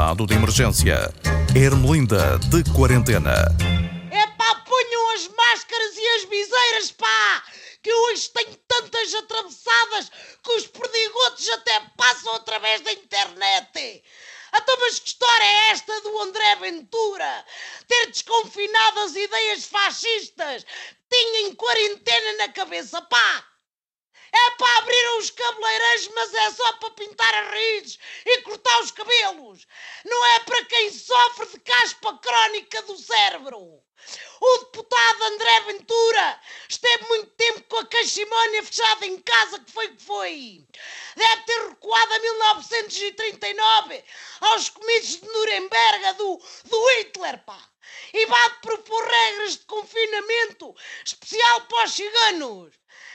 estado de emergência. Ermelinda de quarentena. É pá, ponham as máscaras e as viseiras, pá! Que hoje tenho tantas atravessadas que os perdigotos até passam através da internet. Então, mas que história é esta do André Ventura? Ter desconfinado as ideias fascistas tinha em quarentena na cabeça, pá! É para abrir os cabeleireiros, mas é só para pintar as raízes e cortar os cabelos. Não é para quem sofre de caspa crónica do cérebro. O deputado André Ventura esteve muito tempo com a cachimónia fechada em casa, que foi que foi. Deve ter recuado a 1939 aos comícios de Nuremberg do, do Hitler, pá. E vai propor regras de confinamento especial para os ciganos.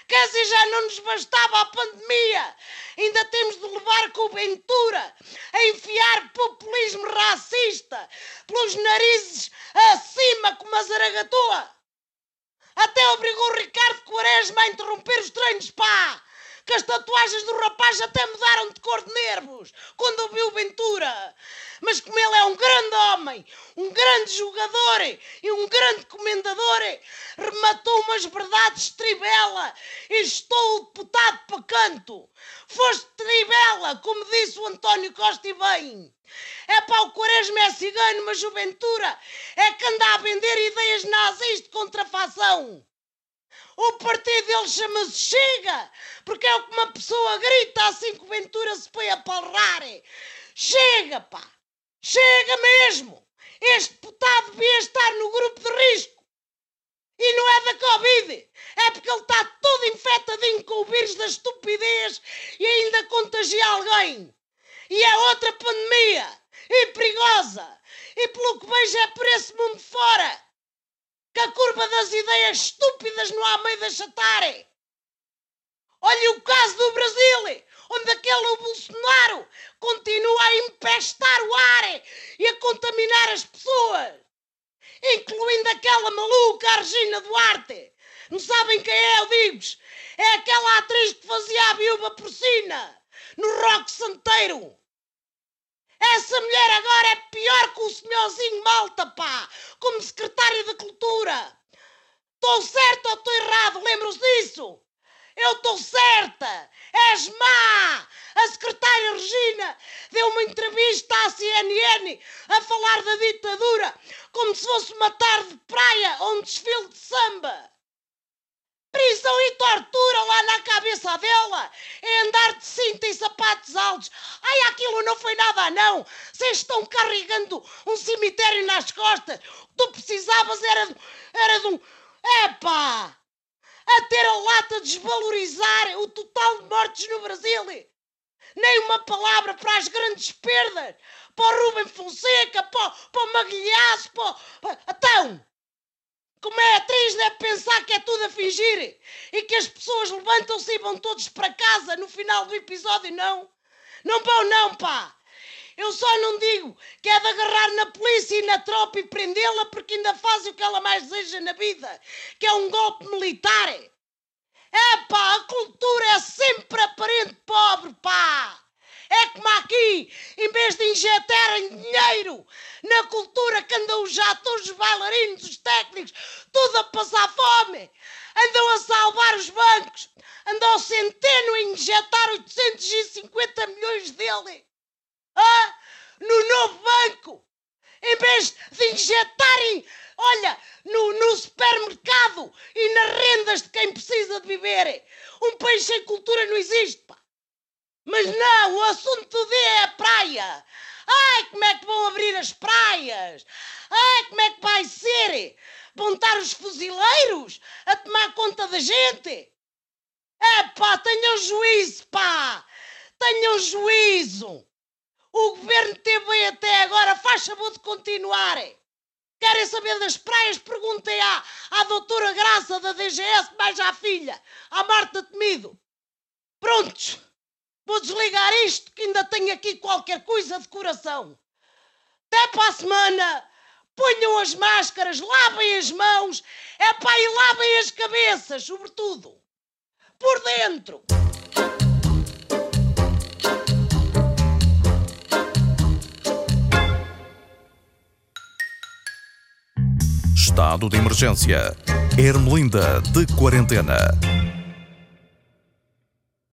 Dizer, já não nos bastava a pandemia. Ainda temos de levar com Ventura a enfiar populismo racista pelos narizes acima como a zaragatoa. Até obrigou o Ricardo Quaresma a interromper os treinos, pá! Que as tatuagens do rapaz até mudaram de cor de nervos quando ouviu Ventura. Mas como ele é um grande homem, um grande jogador e um grande comendador, rematou umas verdades tribela e estou deputado para canto. Foste tribela, como disse o António Costa e bem. É para o Quaresma é cigano, mas o Ventura é que anda a vender ideias nazis de contrafação. O partido dele chama-se Chega, porque é o que uma pessoa grita assim que o Ventura se põe a palrar. Chega, pá! Chega mesmo! Este deputado devia estar no grupo de risco. E não é da Covid, é porque ele está todo infectadinho com o vírus da estupidez e ainda contagia alguém. E é outra pandemia, e perigosa. E pelo que vejo é por esse mundo fora que a curva das ideias estúpidas não há meio de achatar. Olha o caso do Brasil, onde aquele Bolsonaro continua a empestar o ar e a contaminar as pessoas, incluindo aquela maluca Regina Duarte. Não sabem quem é, eu digo-vos. É aquela atriz que fazia a viúva porcina no Rock Santeiro. Essa mulher agora é pior que o senhorzinho Malta, pá, como secretária da Cultura. Estou certo ou estou errado? Lembram-se disso? Eu estou certa! És má! A secretária Regina deu uma entrevista à CNN a falar da ditadura como se fosse uma tarde de praia ou um desfile de samba. Prisão e tortura lá na cabeça dela é andar de cinta e sapatos altos. Ai, aquilo não foi nada, não. Vocês estão carregando um cemitério nas costas. O que tu precisavas era, de- era de um. Epá! A ter a lata de desvalorizar o total de mortes no Brasil. Nem uma palavra para as grandes perdas. Para o Rubem Fonseca, para, para o Maguilhaço, para... Então! Como é atriz, deve pensar que é tudo a fingir e que as pessoas levantam-se e vão todos para casa no final do episódio, não? Não vão, não, pá! Eu só não digo que é de agarrar na polícia e na tropa e prendê-la porque ainda faz o que ela mais deseja na vida, que é um golpe militar. É pá, a cultura é sempre aparente pobre, pá! É como aqui, em vez de injetarem dinheiro na cultura que andam os atores, os bailarinos, os técnicos, tudo a passar fome, andam a salvar os bancos, andam ao centeno a injetar 850 milhões dele. Ah, no novo banco, em vez de injetarem, olha, no, no supermercado e nas rendas de quem precisa de viver. Um país sem cultura não existe. Mas não, o assunto do dia é a praia. Ai, como é que vão abrir as praias? Ai, como é que vai ser? Vão estar os fuzileiros a tomar conta da gente? É pá, tenham juízo, pá! Tenham juízo! O governo teve até agora, faz favor de continuar. Querem saber das praias? Perguntem à, à doutora Graça da DGS, mais à filha, à Marta Temido. Prontos, Vou desligar isto que ainda tenho aqui qualquer coisa de coração. Até para a semana. Ponham as máscaras, lavem as mãos, é pá, e lavem as cabeças, sobretudo. Por dentro. Estado de emergência. Ermelinda de quarentena.